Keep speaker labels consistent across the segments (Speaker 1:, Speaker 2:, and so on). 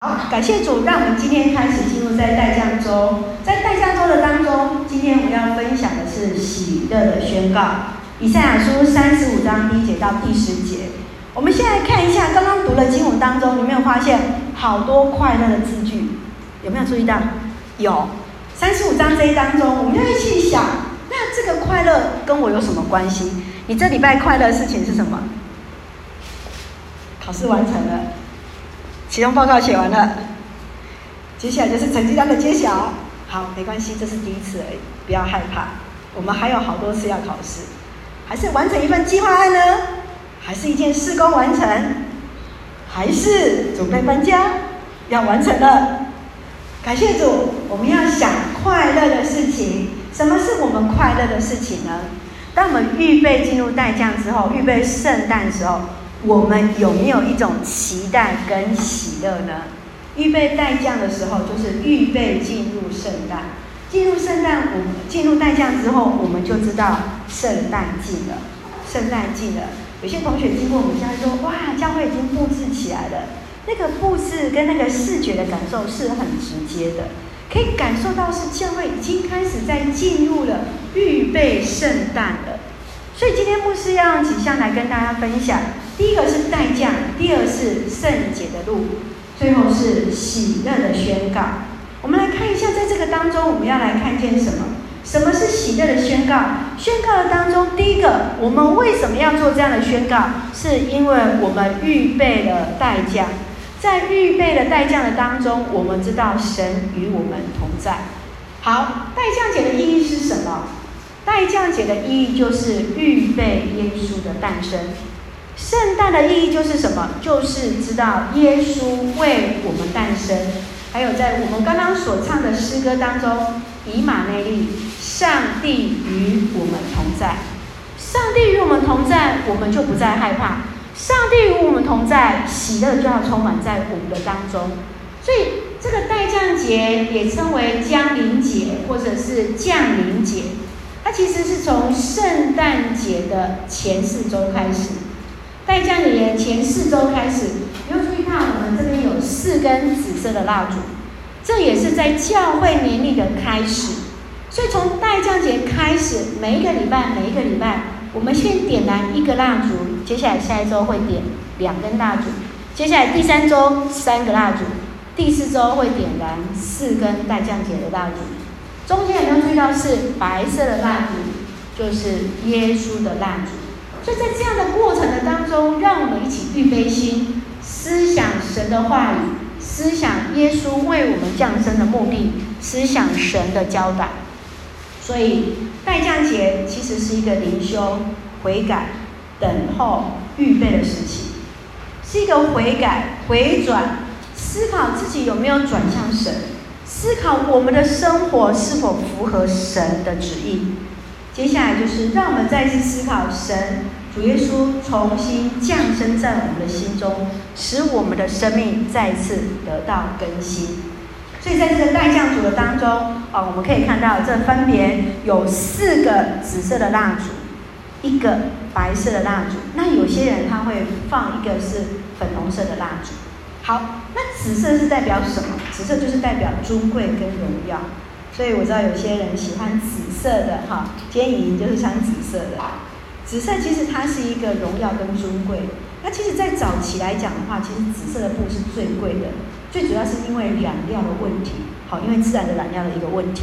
Speaker 1: 好，感谢主，让我们今天开始进入在待降周。在待降周的当中，今天我们要分享的是喜乐的宣告。以赛亚书三十五章第一节到第十节。我们现在看一下刚刚读的经文当中，有没有发现好多快乐的字句？有没有注意到？有。三十五章这一当中，我们要一起想，那这个快乐跟我有什么关系？你这礼拜快乐的事情是什么？考试完成了。期中报告写完了，接下来就是成绩单的揭晓。好，没关系，这是第一次而已，不要害怕。我们还有好多次要考试，还是完成一份计划案呢？还是一件事工完成？还是准备搬家要完成了？感谢主，我们要想快乐的事情。什么是我们快乐的事情呢？当我们预备进入待降之后，预备圣诞的时候。我们有没有一种期待跟喜乐呢？预备待降的时候，就是预备进入圣诞。进入圣诞，我们进入代降之后，我们就知道圣诞近了。圣诞近了，有些同学经过我们家说：“哇，教会已经布置起来了。”那个布置跟那个视觉的感受是很直接的，可以感受到是教会已经开始在进入了预备圣诞了。所以今天牧师要用几项来跟大家分享。第一个是代降，第二是圣洁的路，最后是喜乐的宣告。我们来看一下，在这个当中，我们要来看见什么？什么是喜乐的宣告？宣告的当中，第一个，我们为什么要做这样的宣告？是因为我们预备了代降，在预备了代降的当中，我们知道神与我们同在。好，代降节的意义是什么？代降节的意义就是预备耶稣的诞生。圣诞的意义就是什么？就是知道耶稣为我们诞生。还有在我们刚刚所唱的诗歌当中，以马内利，上帝与我们同在。上帝与我们同在，我们就不再害怕。上帝与我们同在，喜乐就要充满在我们的当中。所以这个待降节也称为将临节，或者是降临节。它其实是从圣诞节的前四周开始。待降节前四周开始，你要注意看，我们这边有四根紫色的蜡烛，这也是在教会年历的开始。所以从待降节开始，每一个礼拜，每一个礼拜，我们先点燃一个蜡烛，接下来下一周会点两根蜡烛，接下来第三周三个蜡烛，第四周会点燃四根待降节的蜡烛。中间有没有注意到是白色的蜡烛，就是耶稣的蜡烛。就在这样的过程的当中，让我们一起预备心，思想神的话语，思想耶稣为我们降生的目的，思想神的教导。所以，代降节其实是一个灵修、悔改、等候、预备的时期，是一个悔改、回转、思考自己有没有转向神，思考我们的生活是否符合神的旨意。接下来就是让我们再次思考神。主耶稣重新降生在我们的心中，使我们的生命再次得到更新。所以在这个待降主的当中，啊，我们可以看到这分别有四个紫色的蜡烛，一个白色的蜡烛。那有些人他会放一个是粉红色的蜡烛。好，那紫色是代表什么？紫色就是代表尊贵跟荣耀。所以我知道有些人喜欢紫色的，哈，今天莹莹就是穿紫色的。紫色其实它是一个荣耀跟尊贵。那其实，在早期来讲的话，其实紫色的布是最贵的，最主要是因为染料的问题，好，因为自然的染料的一个问题。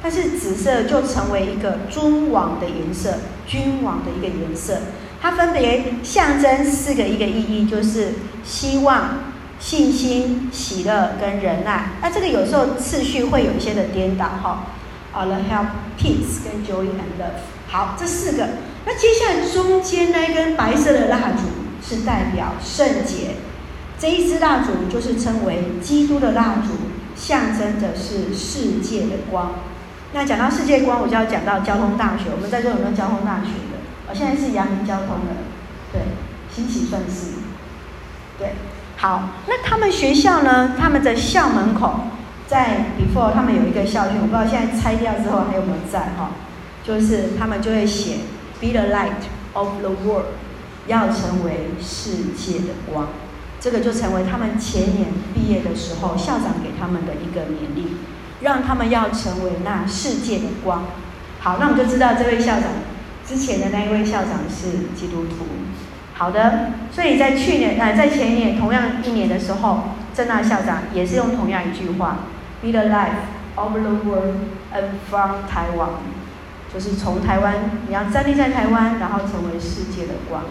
Speaker 1: 但是紫色就成为一个尊王的颜色，君王的一个颜色。它分别象征四个一个意义，就是希望、信心、喜乐跟仁爱。那这个有时候次序会有一些的颠倒，哈。好了，help peace 跟 joy and love。好，这四个。那接下来中间那一根白色的蜡烛是代表圣洁，这一支蜡烛就是称为基督的蜡烛，象征的是世界的光。那讲到世界光，我就要讲到交通大学。我们在这有没有交通大学的？我现在是阳明交通的，对，新起算是，对。好，那他们学校呢？他们的校门口在 before 他们有一个校训，我不知道现在拆掉之后还有没有在哈？就是他们就会写。Be the light of the world，要成为世界的光，这个就成为他们前年毕业的时候，校长给他们的一个勉励，让他们要成为那世界的光。好，那我们就知道这位校长之前的那一位校长是基督徒。好的，所以在去年，呃，在前年同样一年的时候，郑大校长也是用同样一句话：“Be the light of the world and from Taiwan。”就是从台湾，你要站立在台湾，然后成为世界的光。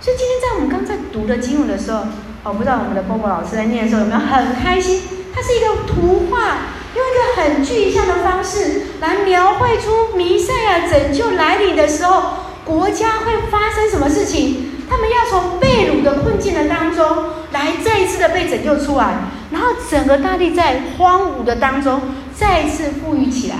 Speaker 1: 所以今天在我们刚在读的经文的时候，我不知道我们的波波老师在念的时候有没有很开心？它是一个图画，用一个很具象的方式来描绘出弥赛亚拯救来临的时候，国家会发生什么事情？他们要从被掳的困境的当中来再一次的被拯救出来，然后整个大地在荒芜的当中再一次富裕起来。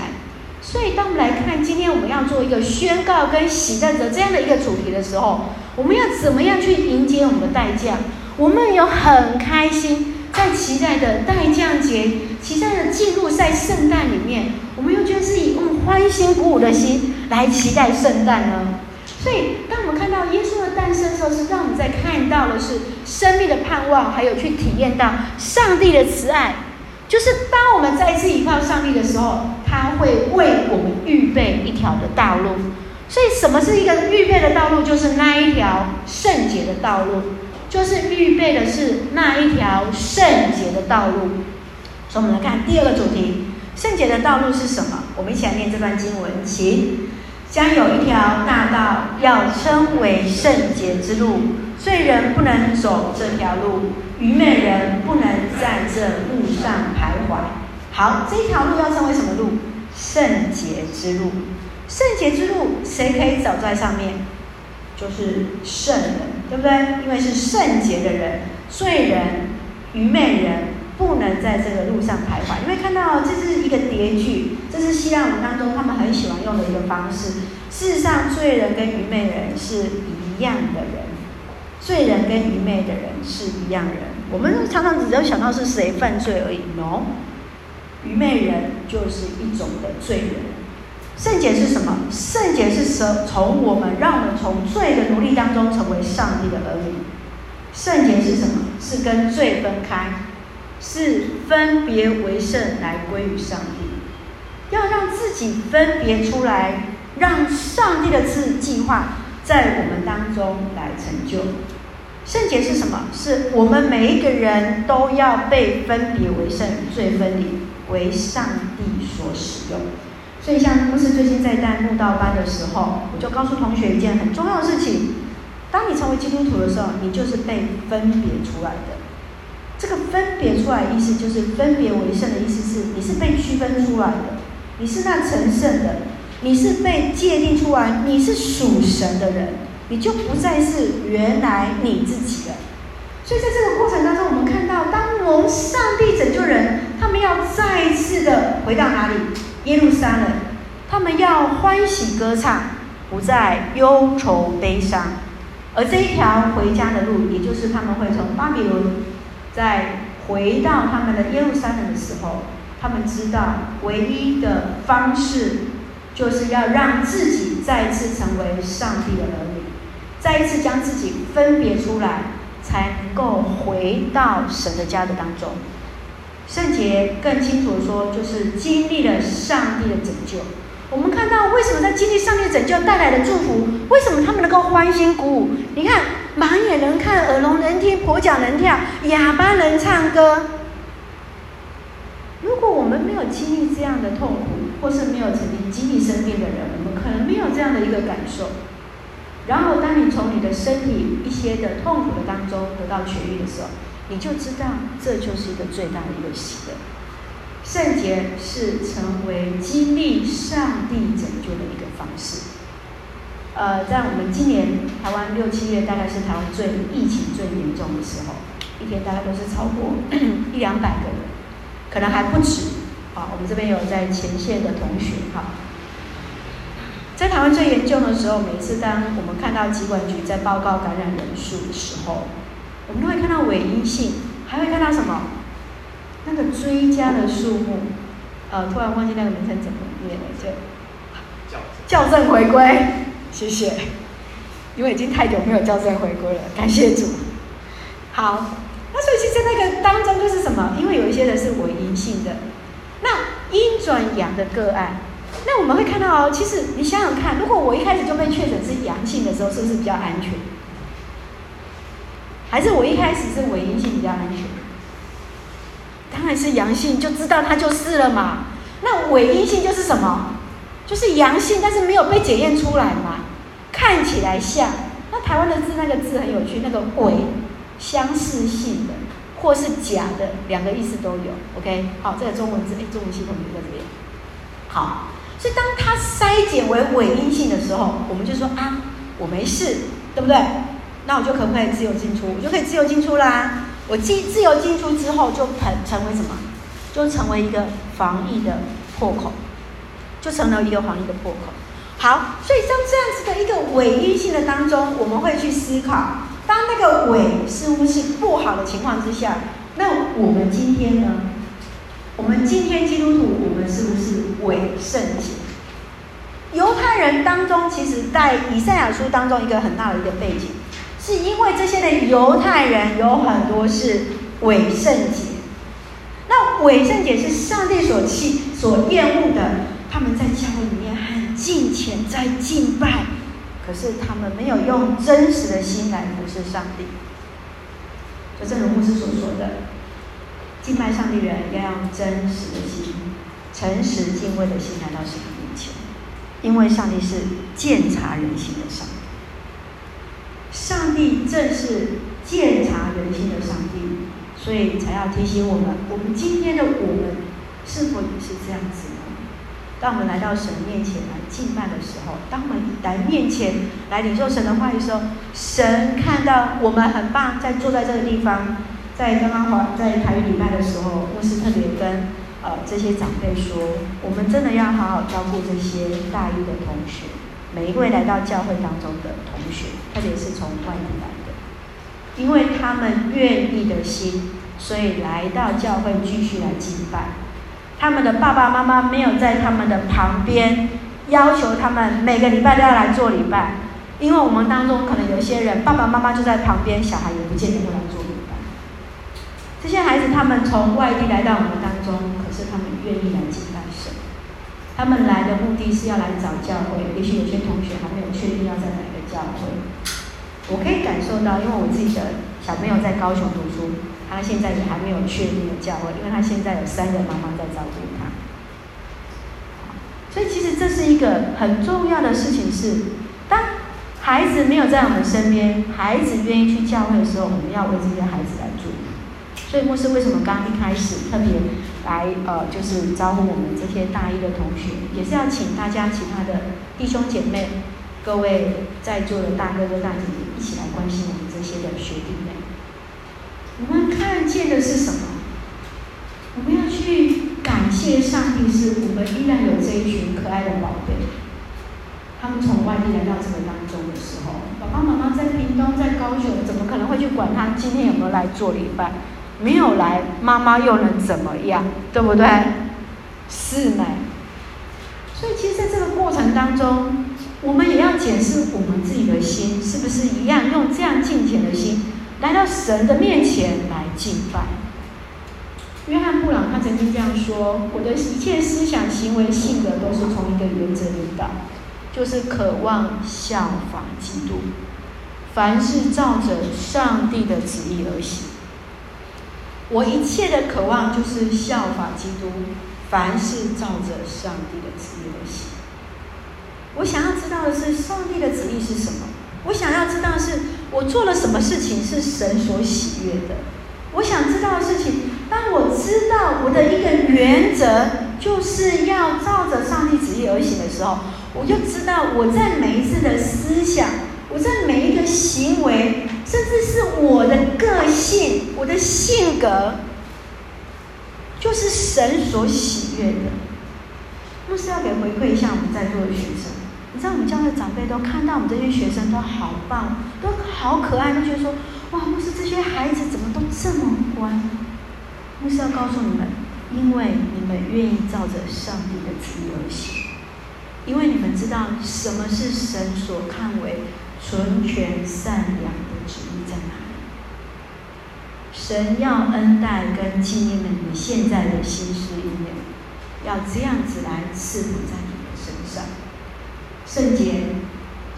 Speaker 1: 所以，当我们来看今天我们要做一个宣告跟喜乐的这样的一个主题的时候，我们要怎么样去迎接我们的代将？我们有很开心，在期待的代将节，期待的进入在圣诞里面，我们又觉得是以用欢欣鼓舞的心来期待圣诞呢？所以，当我们看到耶稣的诞生的时候，是让我们在看到的是生命的盼望，还有去体验到上帝的慈爱。就是当我们再次依靠上帝的时候，他会为我们预备一条的道路。所以，什么是一个预备的道路？就是那一条圣洁的道路。就是预备的是那一条圣洁的道路。所以，我们来看第二个主题：圣洁的道路是什么？我们一起来念这段经文，请。将有一条大道，要称为圣洁之路，罪人不能走这条路，愚昧人不能在这路上徘徊。好，这条路要称为什么路？圣洁之路。圣洁之路，谁可以走在上面？就是圣人。对不对？因为是圣洁的人，罪人、愚昧人不能在这个路上徘徊。因为看到这是一个叠句，这是希腊文当中他们很喜欢用的一个方式。事实上，罪人跟愚昧人是一样的人，罪人跟愚昧的人是一样人。我们常常只有想到是谁犯罪而已，no，愚昧人就是一种的罪人。圣洁是什么？圣洁是从从我们让我们从罪的奴隶当中成为上帝的儿女。圣洁是什么？是跟罪分开，是分别为圣来归于上帝。要让自己分别出来，让上帝的次计划在我们当中来成就。圣洁是什么？是我们每一个人都要被分别为圣，与罪分离，为上帝所使用。所以，像牧师最近在带慕道班的时候，我就告诉同学一件很重要的事情：当你成为基督徒的时候，你就是被分别出来的。这个分别出来意思，就是分别为圣的意思是，你是被区分出来的，你是那成圣的，你是被界定出来，你是属神的人，你就不再是原来你自己了。所以，在这个过程当中，我们看到，当蒙上帝拯救人，他们要再一次的回到哪里？耶路撒冷，他们要欢喜歌唱，不再忧愁悲伤。而这一条回家的路，也就是他们会从巴比伦再回到他们的耶路撒冷的时候，他们知道唯一的方式，就是要让自己再次成为上帝的儿女，再一次将自己分别出来，才能够回到神的家的当中。圣洁更清楚的说，就是经历了上帝的拯救。我们看到为什么在经历上帝拯救带来的祝福，为什么他们能够欢欣鼓舞？你看，盲眼能看，耳聋能听，跛脚能跳，哑巴能唱歌。如果我们没有经历这样的痛苦，或是没有曾经经历生病的人，我们可能没有这样的一个感受。然后，当你从你的身体一些的痛苦的当中得到痊愈的时候，你就知道，这就是一个最大的一个喜乐。圣洁是成为经历上帝拯救的一个方式。呃，在我们今年台湾六七月，大概是台湾最疫情最严重的时候，一天大概都是超过 一两百个人，可能还不止。啊，我们这边有在前线的同学，哈，在台湾最严重的时候，每次当我们看到疾管局在报告感染人数的时候，我们都会看到伪阴性，还会看到什么？那个追加的数目，呃，突然忘记那个名称怎么念了，就校正回归，谢谢，因为已经太久没有校正回归了，感谢主。好，那所以其实那个当中就是什么？因为有一些人是伪阴性的，那阴转阳的个案，那我们会看到哦，其实你想想看，如果我一开始就被确诊是阳性的时候，是不是比较安全？还是我一开始是伪阴性比较安全？当然是阳性，就知道它就是了嘛。那伪阴性就是什么？就是阳性，但是没有被检验出来嘛，看起来像。那台湾的字那个字很有趣，那个伪相似性的或是假的，两个意思都有。OK，好，这个中文字，哎，中文系统就在这边。好，所以当它筛减为伪阴性的时候，我们就说啊，我没事，对不对？那我就可不可以自由进出？我就可以自由进出啦。我进自由进出之后，就成成为什么？就成为一个防疫的破口，就成了一个防疫的破口。好，所以像这样子的一个伪阴性的当中，我们会去思考，当那个伪似乎是不好的情况之下，那我们今天呢？我们今天基督徒，我们是不是伪圣洁？犹太人当中，其实在以赛亚书当中一个很大的一个背景。是因为这些的犹太人有很多是伪圣洁，那伪圣洁是上帝所弃、所厌恶的。他们在教会里面很敬虔，在敬拜，可是他们没有用真实的心来服侍上帝。就正如牧师所说的，敬拜上帝的人要用真实的心、诚实敬畏的心来到神的面前，因为上帝是鉴察人心的上帝。上帝正是鉴察人心的上帝，所以才要提醒我们：我们今天的我们是否也是这样子呢？当我们来到神面前来敬拜的时候，当我们来面前来领受神的话语时候，神看到我们很棒，在坐在这个地方，在刚刚华在台语礼拜的时候，牧师特别跟呃这些长辈说：我们真的要好好照顾这些大一的同学。每一位来到教会当中的同学，特别是从外地来的，因为他们愿意的心，所以来到教会继续来敬拜。他们的爸爸妈妈没有在他们的旁边要求他们每个礼拜都要来做礼拜，因为我们当中可能有些人爸爸妈妈就在旁边，小孩也不见得会来做。这些孩子他们从外地来到我们当中，可是他们愿意来敬拜神。他们来的目的是要来找教会，也许有些同学还没有确定要在哪个教会。我可以感受到，因为我自己的小朋友在高雄读书，他现在也还没有确定的教会，因为他现在有三个妈妈在照顾他。所以其实这是一个很重要的事情是，是当孩子没有在我们身边，孩子愿意去教会的时候，我们要为这些孩子来祝福。所以牧师为什么刚一开始特别？来，呃，就是招呼我们这些大一的同学，也是要请大家其他的弟兄姐妹、各位在座的大哥哥大姐姐一起来关心我们这些的学弟妹。我们看见的是什么？我们要去感谢上帝，是我们依然有这一群可爱的宝贝。他们从外地来到这个当中的时候，爸爸妈妈在屏东、在高雄，怎么可能会去管他今天有没有来做礼拜？没有来，妈妈又能怎么样？对不对？是没。所以，其实在这个过程当中，我们也要检视我们自己的心，是不是一样用这样敬虔的心来到神的面前来敬拜。约翰布朗他曾经这样说：“我的一切思想、行为、性格，都是从一个原则引导，就是渴望效法基督，凡是照着上帝的旨意而行。”我一切的渴望就是效法基督，凡事照着上帝的旨意而行。我想要知道的是，上帝的旨意是什么？我想要知道的是，我做了什么事情是神所喜悦的？我想知道的事情，当我知道我的一个原则就是要照着上帝旨意而行的时候，我就知道我在每一次的思想，我在每一个行为。甚至是我的个性，我的性格，就是神所喜悦的。牧师要给回馈一下我们在座的学生，你知道我们教会长辈都看到我们这些学生都好棒，都好可爱，都觉得说：哇，牧师这些孩子怎么都这么乖？牧师要告诉你们，因为你们愿意照着上帝的旨意而行，因为你们知道什么是神所看为纯全善良的。旨意在哪里？神要恩待跟纪念了你现在的心思意念，要这样子来赐福在你的身上。圣洁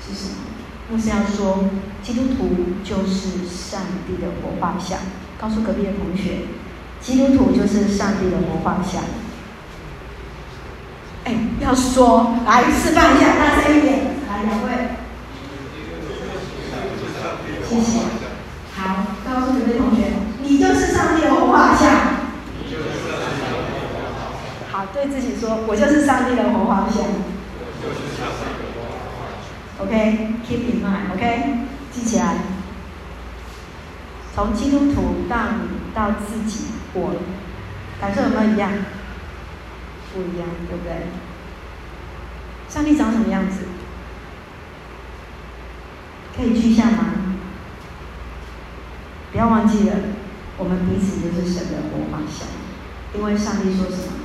Speaker 1: 是什么？牧师要说，基督徒就是上帝的活化像。告诉隔壁的同学，基督徒就是上帝的活化像。哎，要说来示范一下，大声一点，来两位，谢谢。好，告诉隔壁同学，你就是上帝的活化像。好，对自己说，我就是上帝的活画像。OK，keep in mind，OK，记起来。从基督徒到你到自己，我感受有没有一样？不一样，对不对？上帝长什么样子？可以具象吗？不要忘记了，我们彼此就是神的活化像。因为上帝说什么？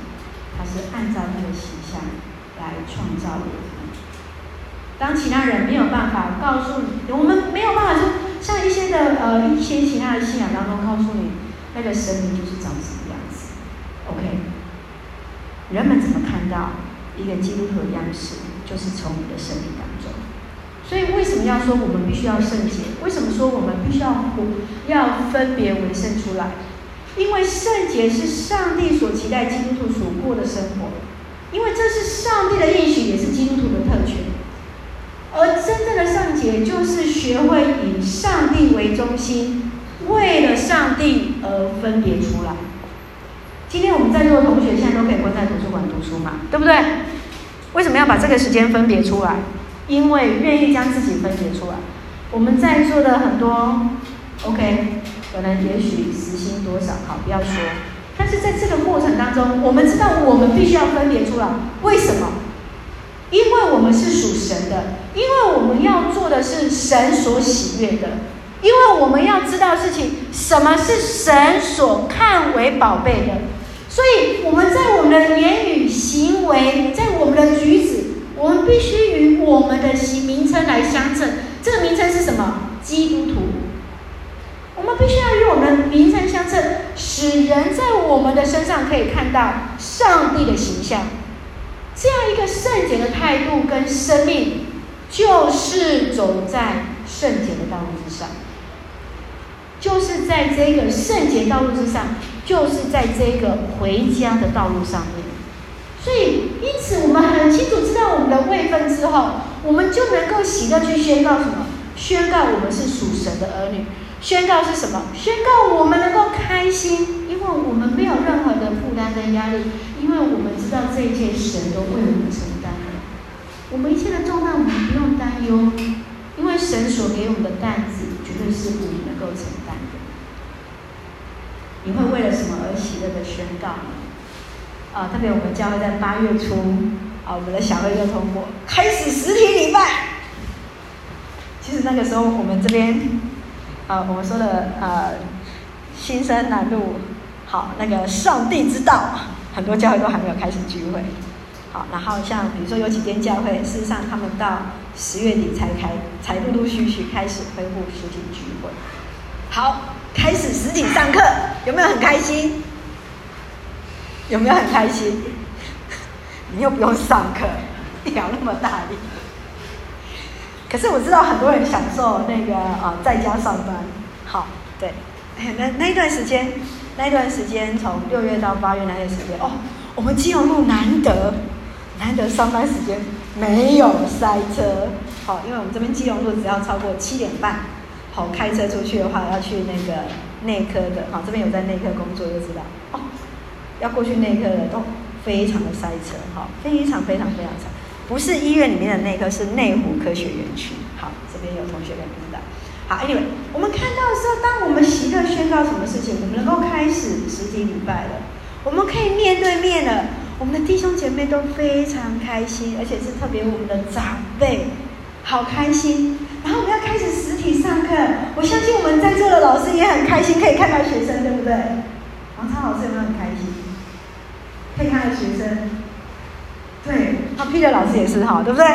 Speaker 1: 他是按照他的形象来创造我们。当其他人没有办法告诉你，我们没有办法就，像一些的呃一些其他的信仰当中告诉你，那个神明就是长什么样子。OK。人们怎么看到一个基督徒的样式，就是从你的生命当中。所以为什么要说我们必须要圣洁？为什么说我们必须要活，要分别为圣出来？因为圣洁是上帝所期待基督徒所过的生活，因为这是上帝的应许，也是基督徒的特权。而真正的圣洁，就是学会以上帝为中心，为了上帝而分别出来。今天我们在座的同学现在都可以关在图书馆读书嘛，对不对？为什么要把这个时间分别出来？因为愿意将自己分别出来。我们在座的很多，OK，可能也许时薪多少，好，不要说。但是在这个过程当中，我们知道我们必须要分别出来。为什么？因为我们是属神的，因为我们要做的是神所喜悦的。因为我们要知道事情，什么是神所看为宝贝的。所以我们在我们的言语、行为，在我们的举止，我们必须与我们的名名称来相称。这个名称是什么？基督徒。我们必须要与我们名称相称，使人在我们的身上可以看到上帝的形象。这样一个圣洁的态度跟生命，就是走在圣洁的道路之上，就是在这个圣洁道路之上。就是在这个回家的道路上面，所以因此我们很清楚知道我们的位分之后，我们就能够喜乐去宣告什么？宣告我们是属神的儿女。宣告是什么？宣告我们能够开心，因为我们没有任何的负担跟压力，因为我们知道这一切神都为我们承担了。我们一切的重担我们不用担忧，因为神所给我们的担子绝对是我们能够承担的。你会为了什么？而喜乐的宣告啊，特别我们教会在八月初，啊，我们的小会就通过开始实体礼拜。其实那个时候我们这边，啊，我们说的呃，新生南路，好，那个上帝之道，很多教会都还没有开始聚会。好，然后像比如说有几间教会，事实上他们到十月底才开，才陆陆续续开始恢复实体聚会。好。开始实体上课，有没有很开心？有没有很开心？你又不用上课，聊那么大力。可是我知道很多人享受那个啊，在家上班。好，对，那那一段时间，那一段时间从六月到八月那段时间，哦，我们基隆路难得难得上班时间没有塞车。好，因为我们这边基隆路只要超过七点半。好，开车出去的话，要去那个内科的，好，这边有在内科工作就知道，哦，要过去内科的都非常的塞车，哈，非常非常非常塞，不是医院里面的内科，是内湖科学园区，好，这边有同学跟知道，好，Anyway，我们看到的时候，当我们喜乐宣告什么事情，我们能够开始实体礼拜了，我们可以面对面了，我们的弟兄姐妹都非常开心，而且是特别我们的长辈，好开心。然后我们要开始实体上课，我相信我们在座的老师也很开心，可以看到学生，对不对？王昌老师有没有很开心？可以看到学生，对，好，Peter 老师也是哈，对不对？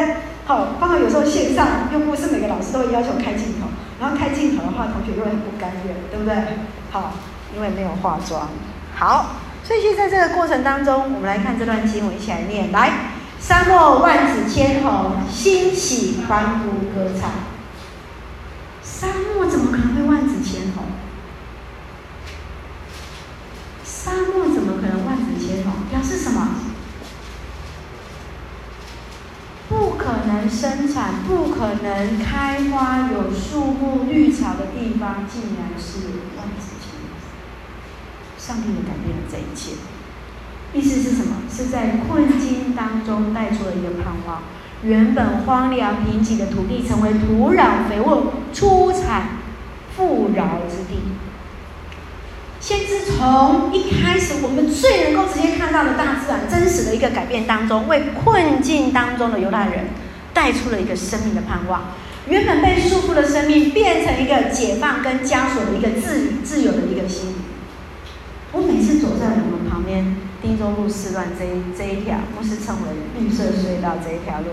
Speaker 1: 好，刚好有时候线上又不是每个老师都会要求开镜头，然后开镜头的话，同学又会很不甘愿，对不对？好，因为没有化妆。好，所以现在这个过程当中，我们来看这段经文，一起来念。来，沙漠万紫千红，欣喜欢呼歌唱。沙漠怎么可能会万紫千红？沙漠怎么可能万紫千红？表示什么？不可生产，不可能开花、有树木、绿草的地方，竟然是万紫千红。上帝也改变了这一切。意思是什么？是在困境当中带出了一个盼望。原本荒凉贫瘠的土地，成为土壤肥沃、出产富饶之地。先知从一开始，我们最能够直接看到的大自然真实的一个改变当中，为困境当中的犹太人带出了一个生命的盼望。原本被束缚的生命，变成一个解放跟枷锁的一个自自由的一个心。我每次走在我们旁边汀州路四段这一这一条，牧师称为绿色隧道这一条路，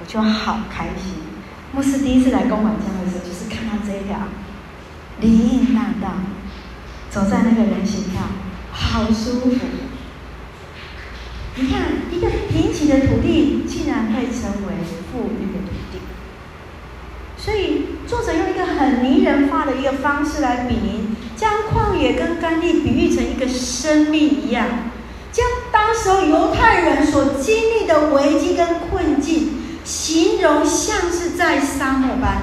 Speaker 1: 我就好开心。牧师第一次来公馆乡的时候，就是看到这一条林荫大道。走在那个人行道，好舒服。你看，一个贫瘠的土地，竟然会成为富裕的土地。所以，作者用一个很拟人化的一个方式来比拟，将旷野跟干地比喻成一个生命一样，将当时候犹太人所经历的危机跟困境，形容像是在沙漠般。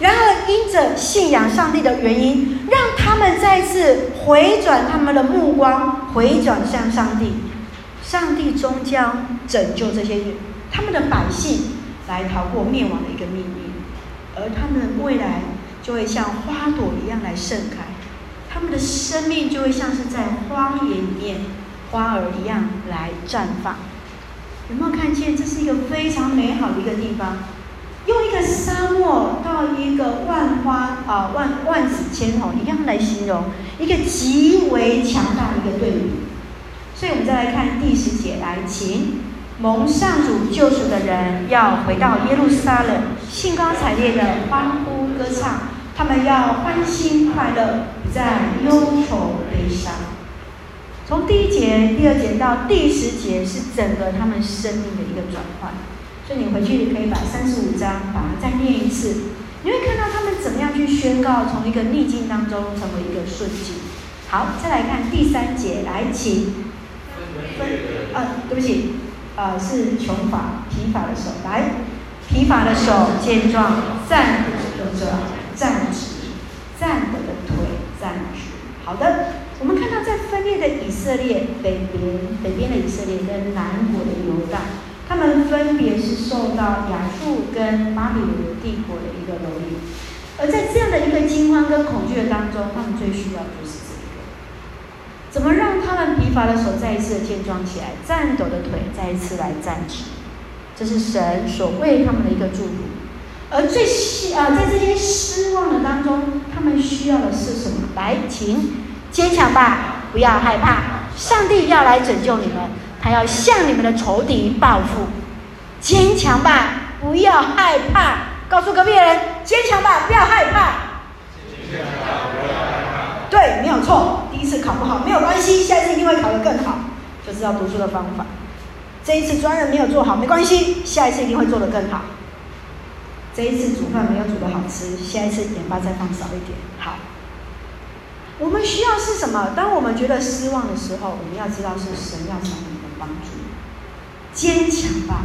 Speaker 1: 然而，因着信仰上帝的原因，让他们再次回转他们的目光，回转向上帝。上帝终将拯救这些人，他们的百姓来逃过灭亡的一个命运，而他们的未来就会像花朵一样来盛开，他们的生命就会像是在荒野里面花儿一样来绽放。有没有看见？这是一个非常美好的一个地方。用一个沙漠到一个万花啊万万紫千红一样来形容一个极为强大的一个对比，所以我们再来看第十节，来，请蒙上主救赎的人要回到耶路撒冷，兴高采烈的欢呼歌唱，他们要欢欣快乐，不再忧愁悲伤。从第一节、第二节到第十节是整个他们生命的一个转换。所以你回去可以把三十五章把它再念一次，你会看到他们怎么样去宣告从一个逆境当中成为一个顺境。好，再来看第三节，来请分，啊，对不起，呃，是穷法疲乏的手，来，疲乏的手健壮，站得者站直，站得的腿站直。好的，我们看到在分裂的以色列北边，北边的以色列跟南国的犹大。他们分别是受到亚述跟巴比伦帝国的一个蹂躏，而在这样的一个惊慌跟恐惧的当中，他们最需要的就是：怎么让他们疲乏的手再一次的健壮起来，颤抖的腿再一次来站直？这是神所为他们的一个祝福。而最希啊，在这些失望的当中，他们需要的是什么？来，请坚强吧，不要害怕，上帝要来拯救你们。他要向你们的仇敌报复，坚强吧，不要害怕。告诉隔壁人，坚强吧，不要害怕。坚强吧，不要害怕。对，没有错。一次考不好没有关系，下一次一定会考得更好。就知道读书的方法。这一次专任没有做好没关系，下一次一定会做得更好。这一次煮饭没有煮得好吃，下一次盐巴再放少一点。好。我们需要是什么？当我们觉得失望的时候，我们要知道是神要找我们的。帮助，坚强吧！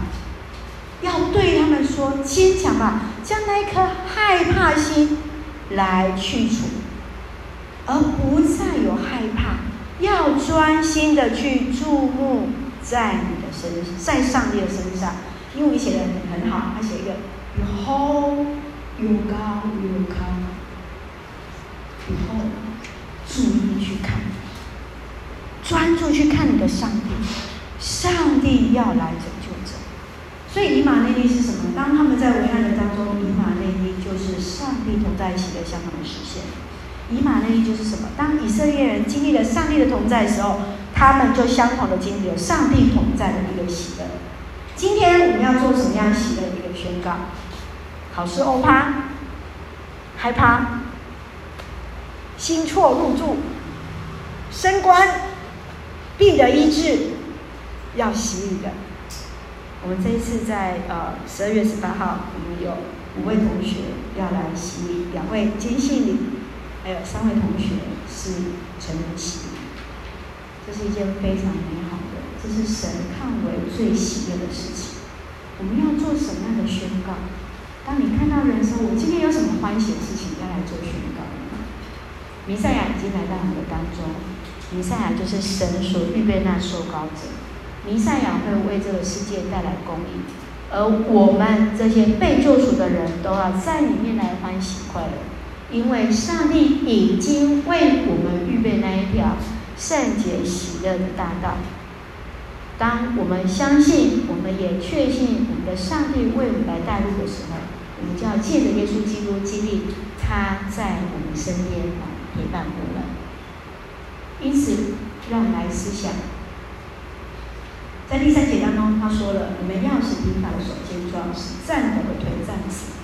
Speaker 1: 要对他们说坚强吧，将那一颗害怕心来去除，而不再有害怕。要专心的去注目在你的身，在上帝的身上。因为你写的很好，他写一个 “you hold, you God will come。以后注意去看，专注去看你的上帝。上帝要来拯救者，所以以马内利是什么？当他们在危难的当中，以马内利就是上帝同在一起的向他们实现。以马内利就是什么？当以色列人经历了上帝的同在的时候，他们就相同的经历了上帝同在的一个喜乐。今天我们要做什么样喜乐的一个宣告？考试欧趴，害怕，心错入住，升官、病的医治，要洗礼的。我们这一次在呃十二月十八号，我们有五位同学要来洗礼，两位坚信礼，还有三位同学是成人洗礼。这是一件非常美好的，这是神看为最喜悦的事情。我们要做什么样的宣告？当你看到人说：“我今天有什么欢喜的事情要来做宣告？”弥赛亚已经来到我们的当中，弥赛亚就是神所预备那受膏者。弥赛亚会为这个世界带来公义，而我们这些被救赎的人都要在里面来欢喜快乐，因为上帝已经为我们预备那一条圣洁喜乐的大道。当我们相信，我们也确信我们的上帝为我们来带路的时候，我们就要借着耶稣基督经历他在我们身边陪伴我们。因此，让我们来思想。在第三节当中，他说了：“你们要使疲乏的手健壮，使颤抖的腿站直。”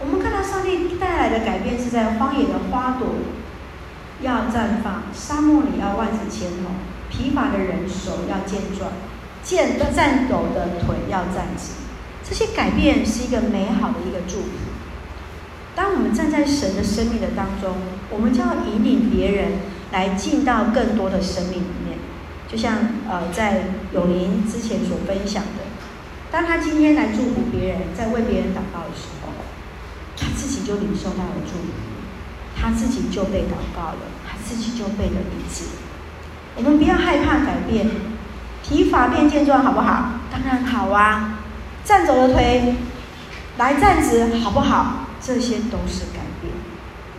Speaker 1: 我们看到上帝带来的改变是在荒野的花朵要绽放，沙漠里要万紫千红，疲乏的人手要健壮，健的颤抖的腿要站直。这些改变是一个美好的一个祝福。当我们站在神的生命的当中，我们就要引领别人来进到更多的生命里面。就像呃，在永林之前所分享的，当他今天来祝福别人，在为别人祷告的时候，就领受到了祝福，他自己就被祷告了，他自己就被了医治。我们不要害怕改变，提法变健壮，好不好？当然好啊！颤抖的腿来站直，好不好？这些都是改变。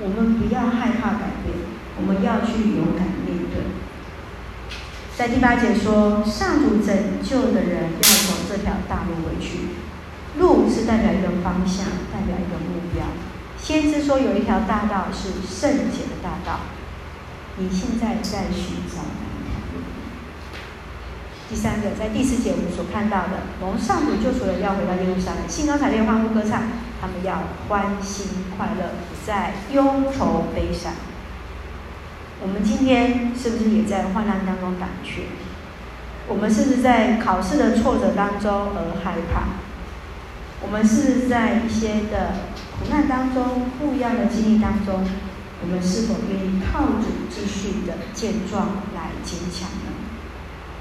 Speaker 1: 我们不要害怕改变，我们要去勇敢面对。在第八节说，上主拯救的人要走这条大路回去。路是代表一个方向，代表一个目标。先知说有一条大道是圣洁的大道。你现在在寻找哪一条路？第三个，在第四节我们所看到的，蒙上主救赎的要回到耶路撒冷，兴高采烈欢呼歌唱，他们要欢欣快乐，不再忧愁悲伤。我们今天是不是也在患难当中胆怯？我们是不是在考试的挫折当中而害怕？我们是在一些的苦难当中、不一样的经历当中，我们是否愿意靠主继续的健壮来坚强呢？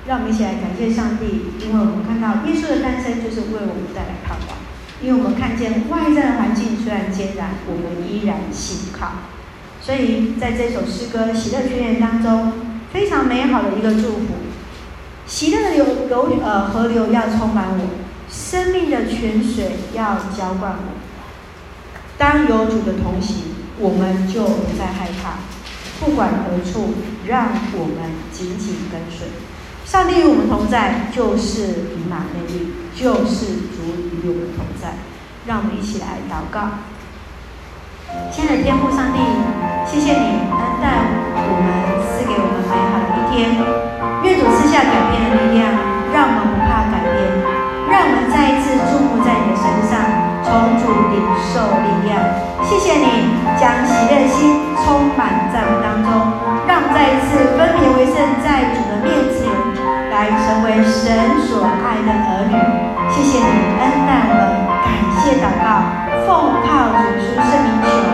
Speaker 1: 让我们一起来感谢上帝，因为我们看到耶稣的诞生就是为我们带来盼望。因为我们看见外在的环境虽然艰难，我们依然信靠。所以，在这首诗歌《喜乐宣言》当中，非常美好的一个祝福。喜乐的流流呃河流要充满我，生命的泉水要浇灌我。当有主的同行，我们就不再害怕。不管何处，让我们紧紧跟随。上帝与我们同在，就是以马内利，就是主与我们同在。让我们一起来祷告。亲爱的天父上帝，谢谢你恩待我们，赐给我们美好的一天。愿主赐下改变的力量，让我们不怕，再次注目在你的身上，从主领受力量。谢谢你将喜乐心充满在我当中，让再一次分别为圣，在主的面前来成为神所爱的儿女。谢谢你恩待我，感谢祷告，奉靠主耶稣圣名。